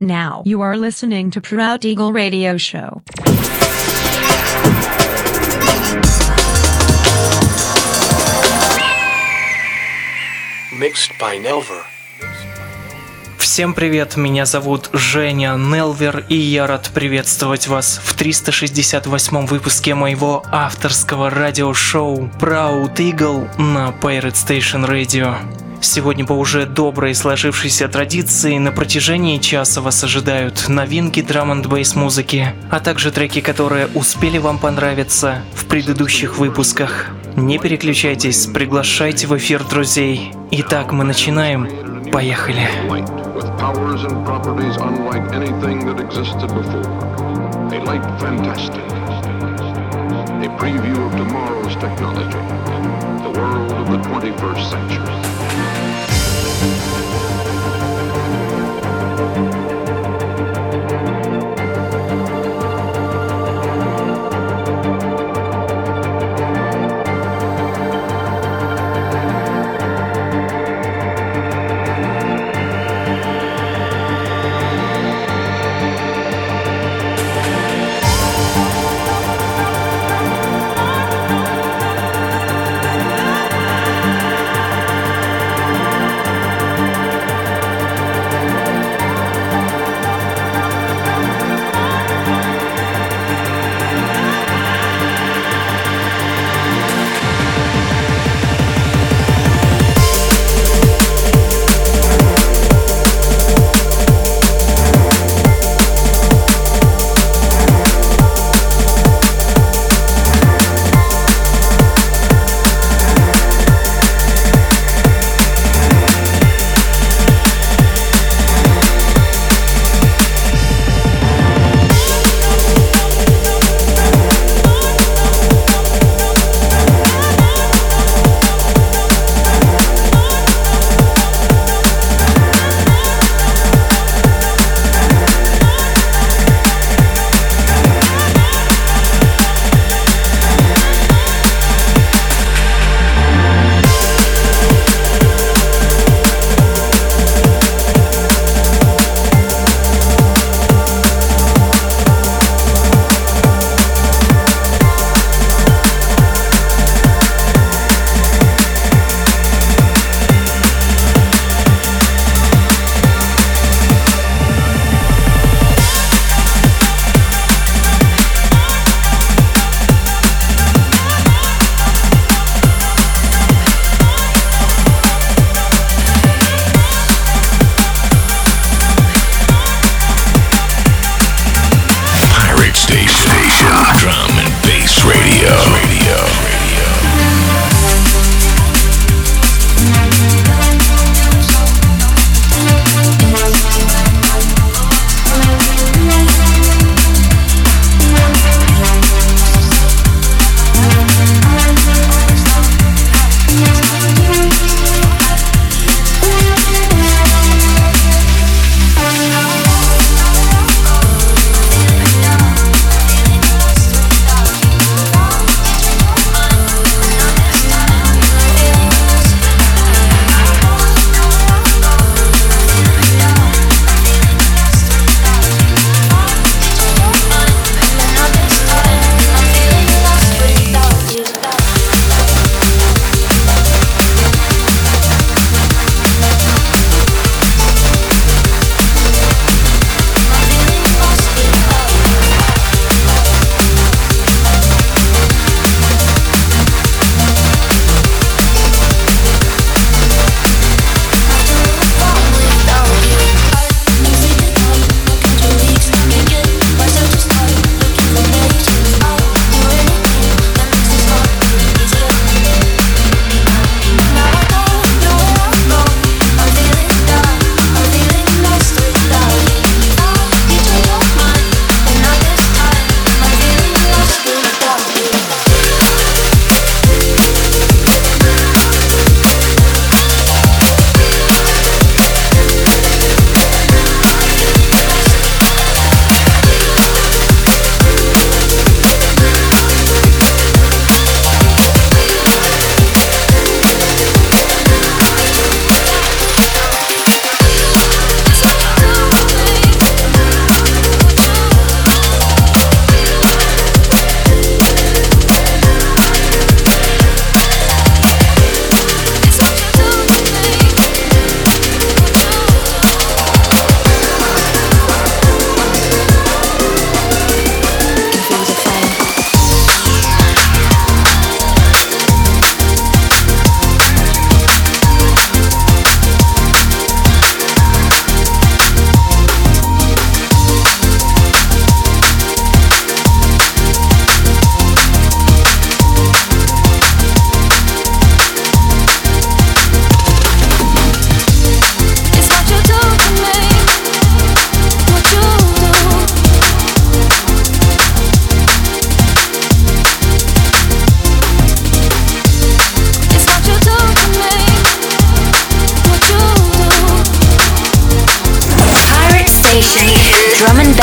Now you are listening to Proud Eagle Radio Show. Mixed by Nelver. Всем привет, меня зовут Женя Нелвер, и я рад приветствовать вас в 368 выпуске моего авторского радиошоу Proud Eagle на Pirate Station Radio. Сегодня по уже доброй сложившейся традиции на протяжении часа вас ожидают новинки драм н бейс музыки, а также треки, которые успели вам понравиться в предыдущих выпусках. Не переключайтесь, приглашайте в эфир друзей. Итак, мы начинаем. Поехали. A preview of tomorrow's technology. The world of the 21st century. Thank you.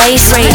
Space Radio.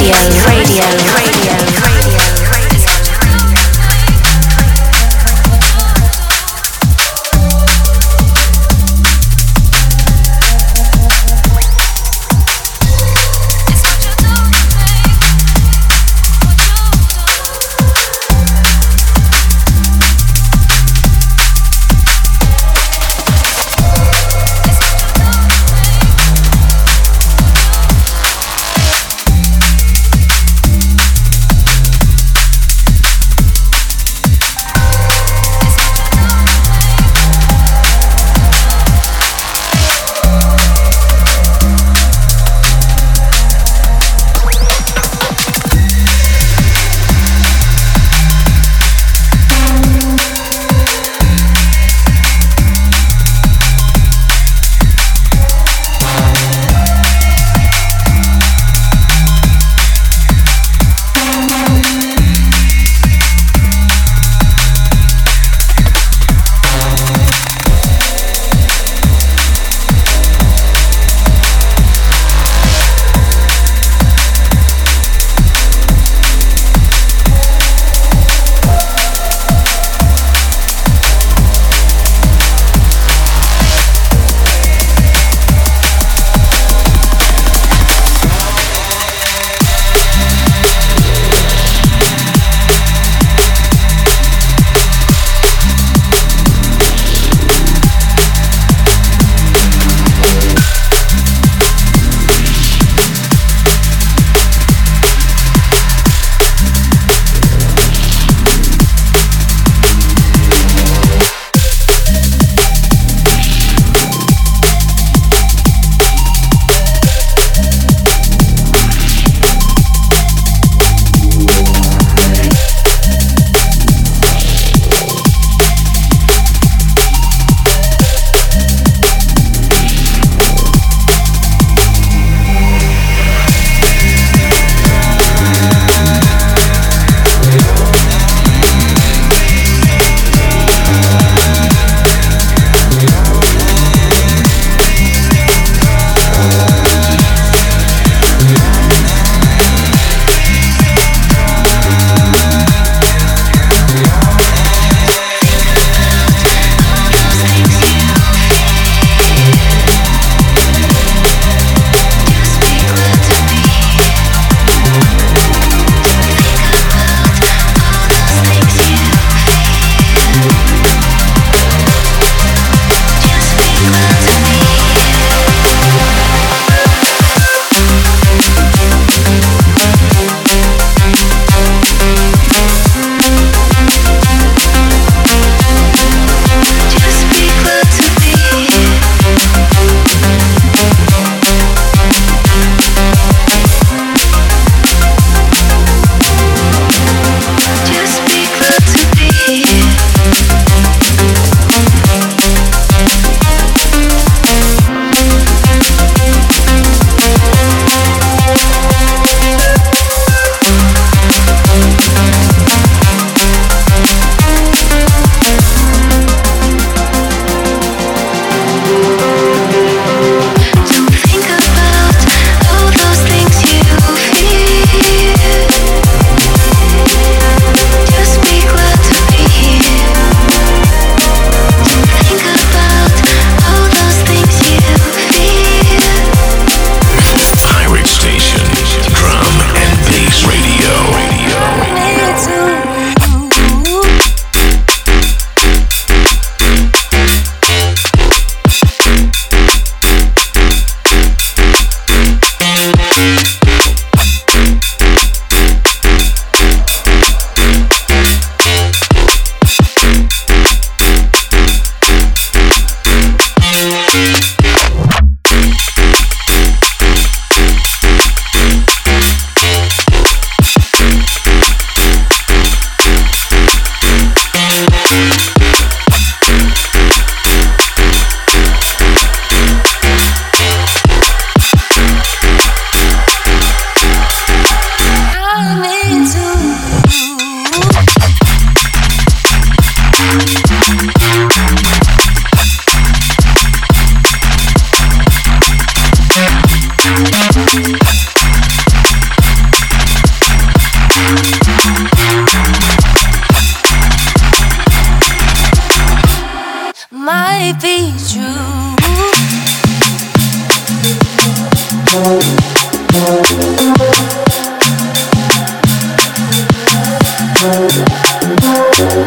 Thank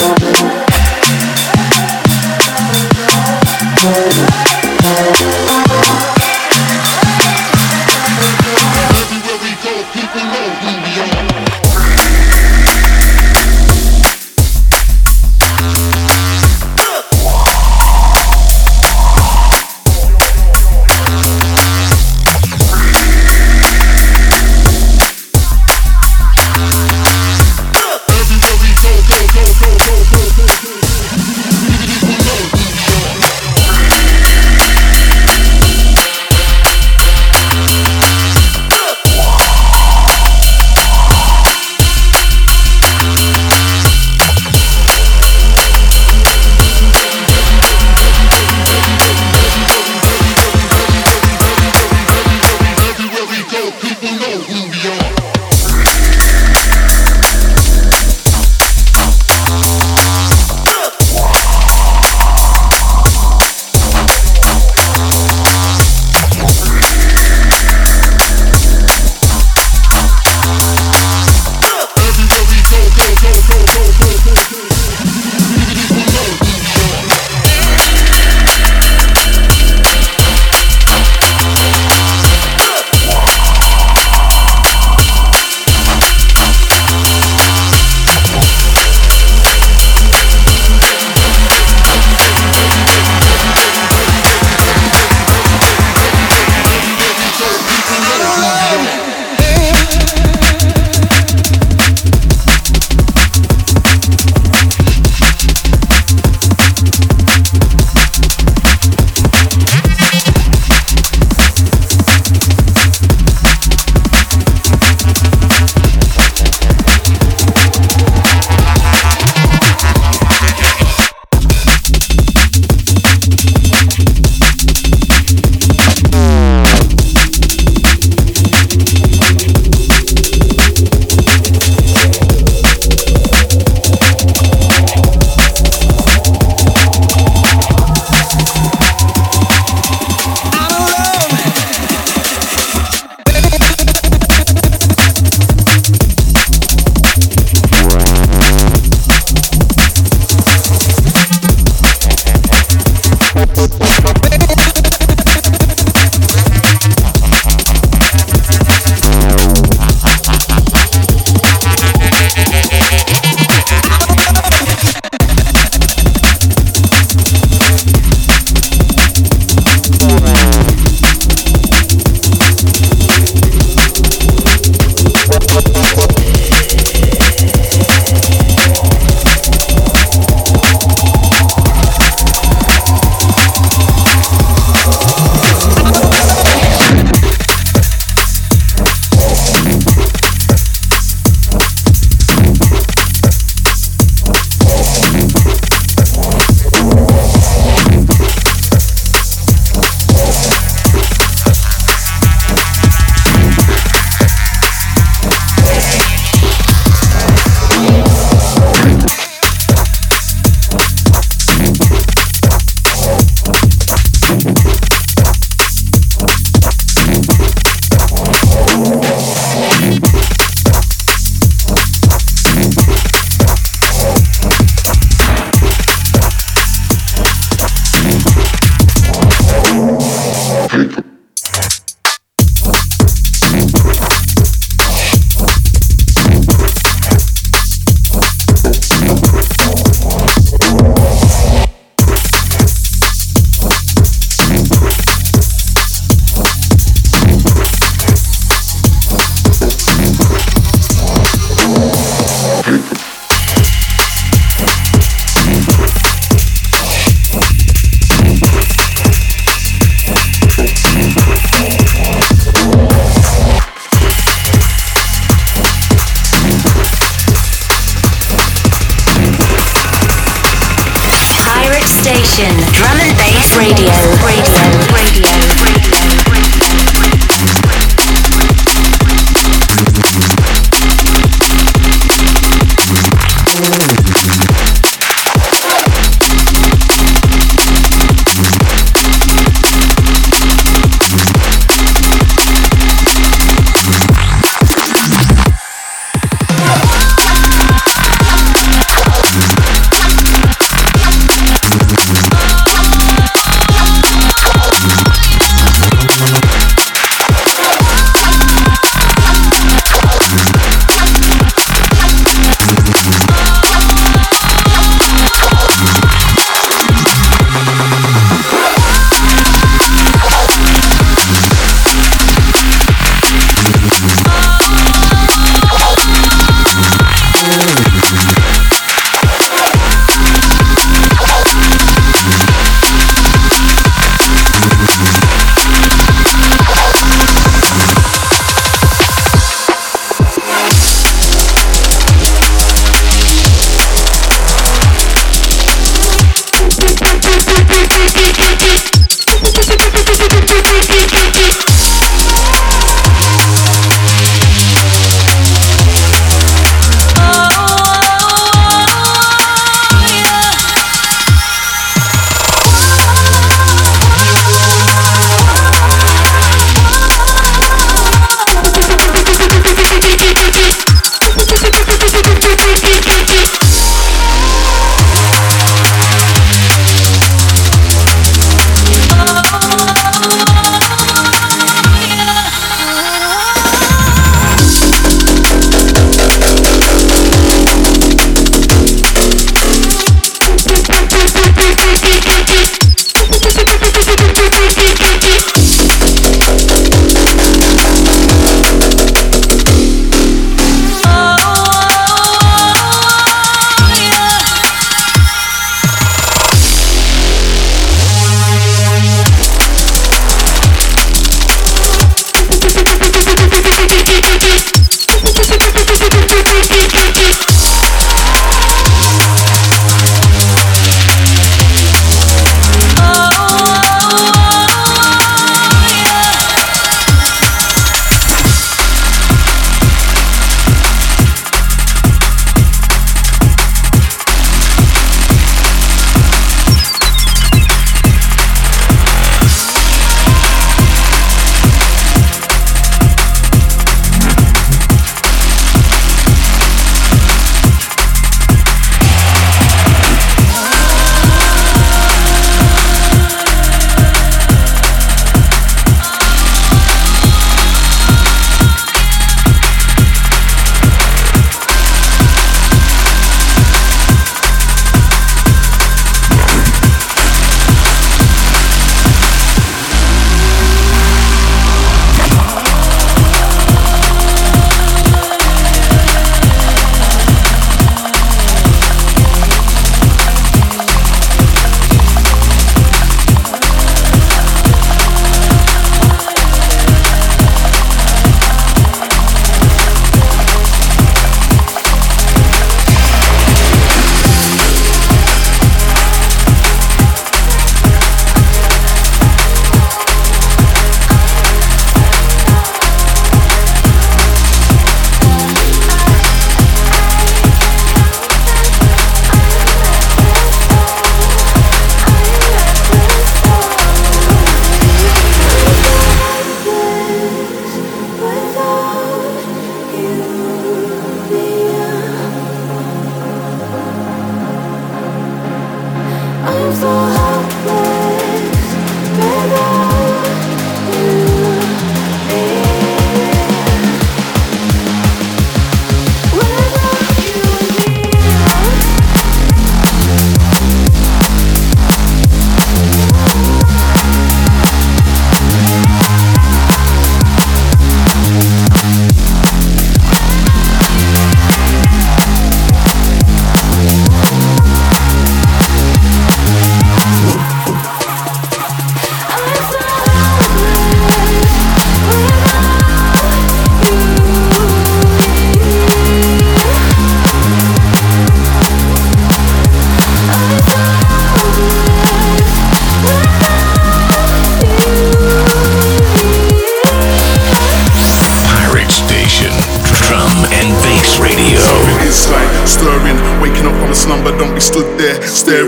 you.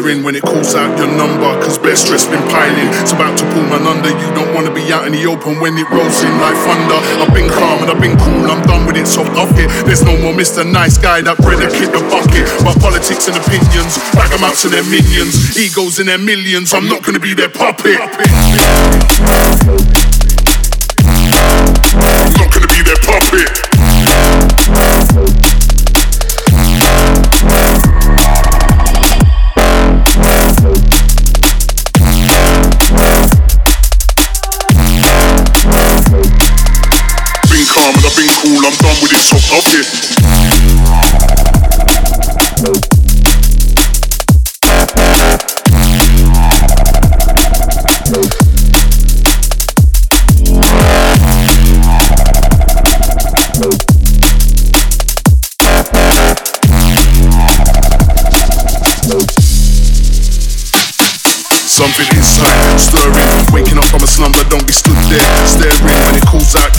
When it calls out your number. Cause best stress been piling. It's about to pull man under. You don't wanna be out in the open when it rolls in like thunder. I've been calm and I've been cool, I'm done with it, so off it. There's no more Mr. Nice Guy that bred a kid the bucket. But politics and opinions, back them out to their minions, egos in their millions. I'm not gonna be their puppet. I'm not gonna be their puppet. I'm done with it, so it.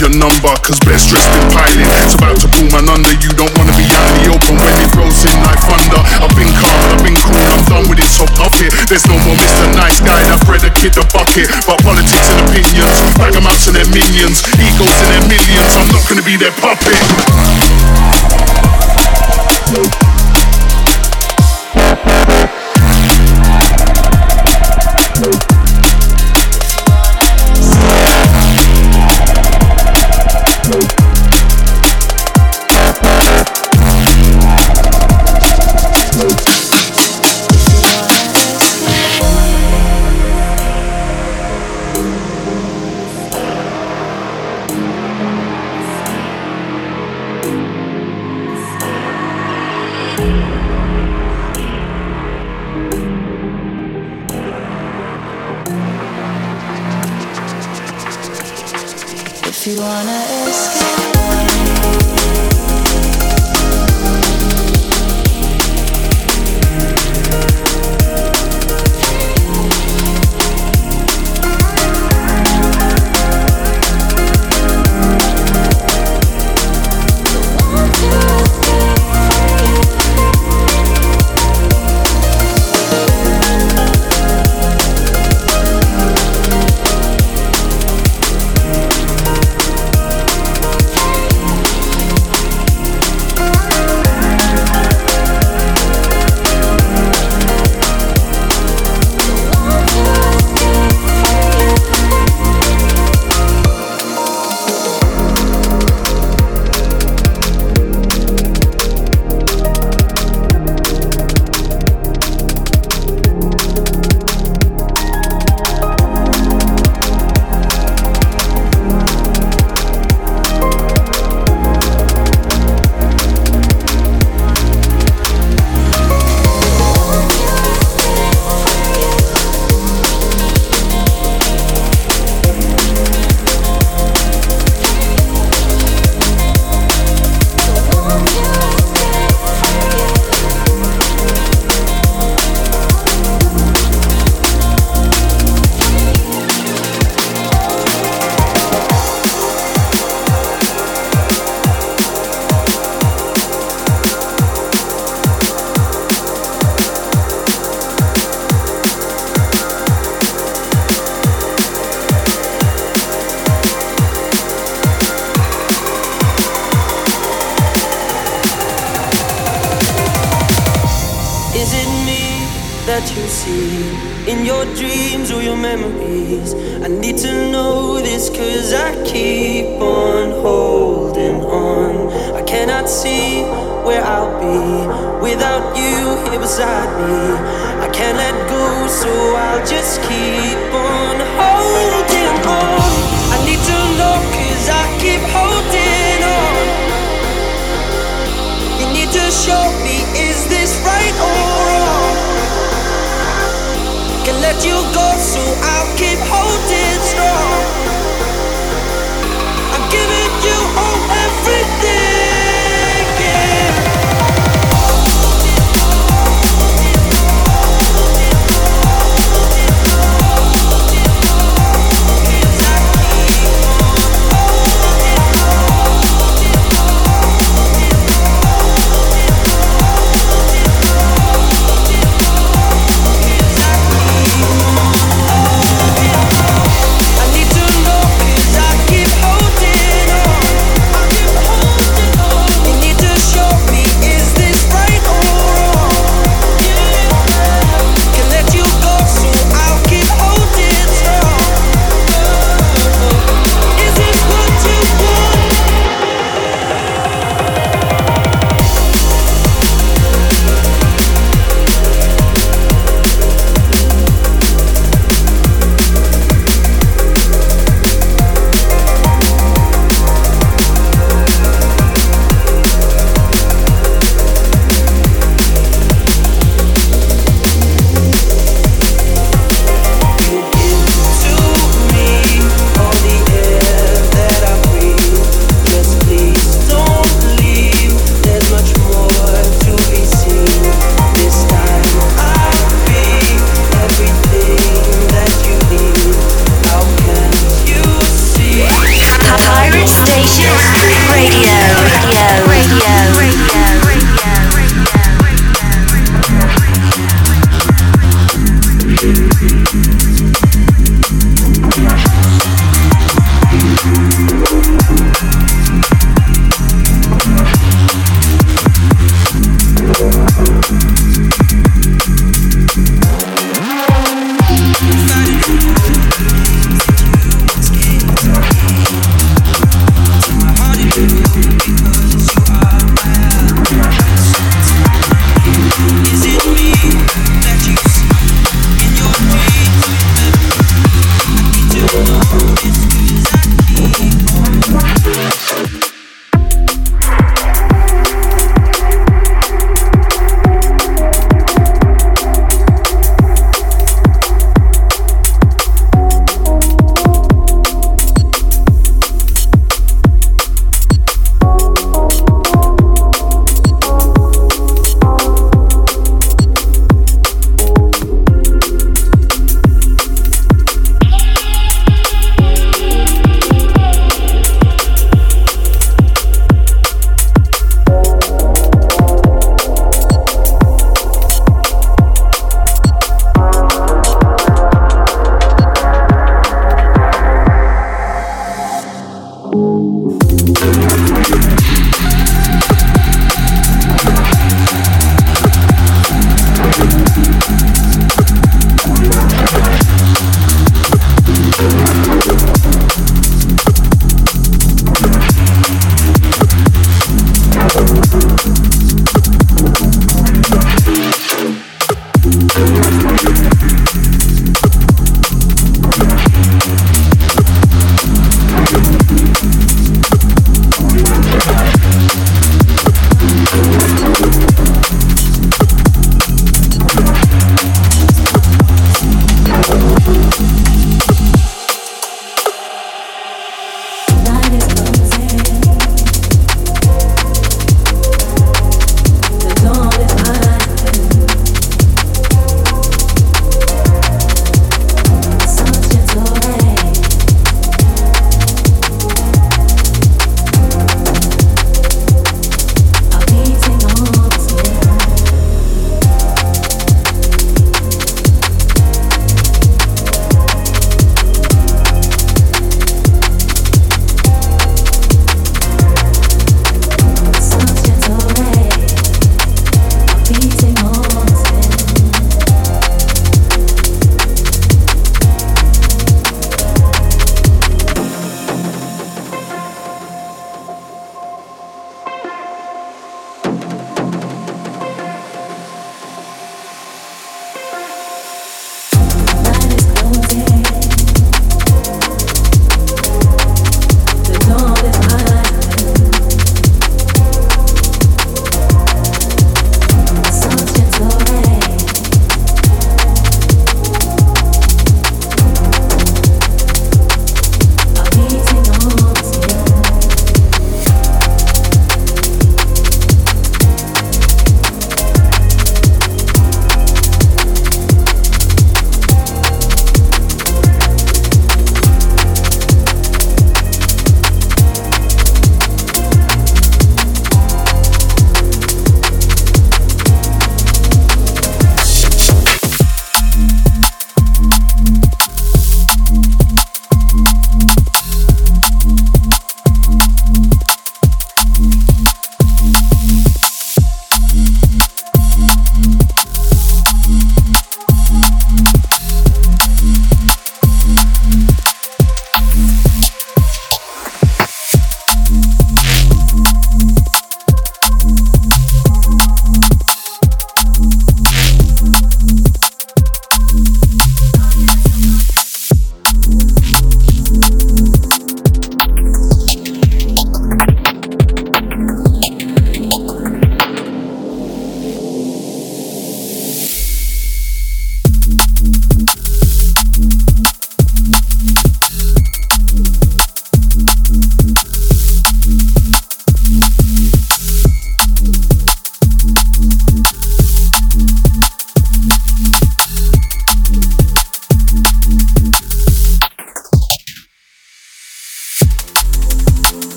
Your number, cause best dressed in piling. It's about to pull man under, you don't wanna be out in the open when it rolls in like thunder. I've been calm, I've been cool, I'm done with it, so off it. There's no more Mr. Nice Guy that bred a kid the bucket, but politics and opinions, ragamuffs and their minions, egos in their millions, I'm not gonna be their puppet.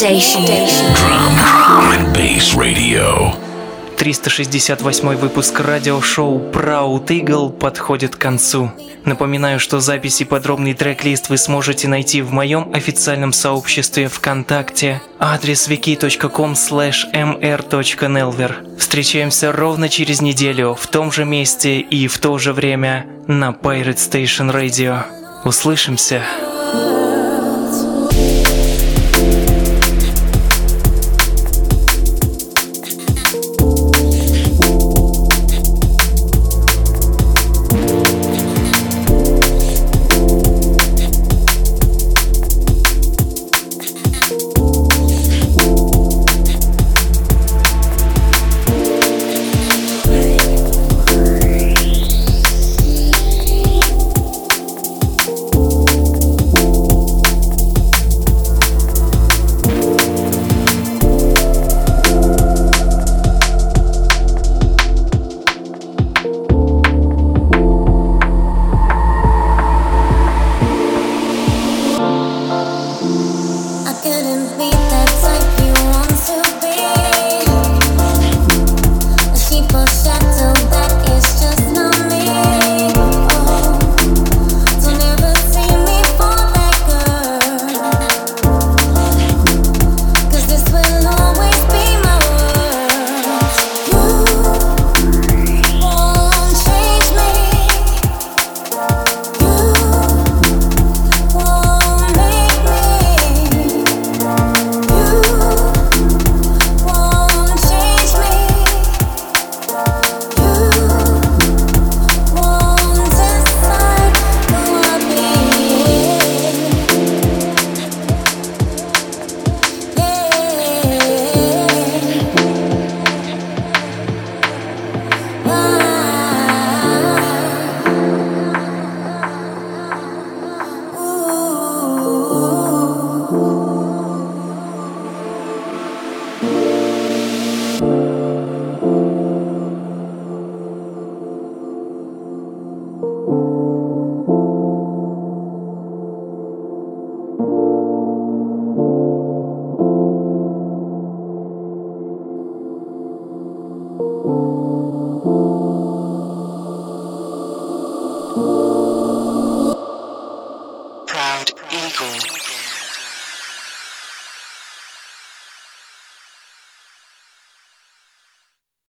Station. Drum, drum and bass radio. 368 выпуск радиошоу Proud Eagle подходит к концу. Напоминаю, что записи и подробный трек-лист вы сможете найти в моем официальном сообществе ВКонтакте. Адрес wiki.com mr.nelver. Встречаемся ровно через неделю в том же месте и в то же время на Pirate Station Radio. Услышимся!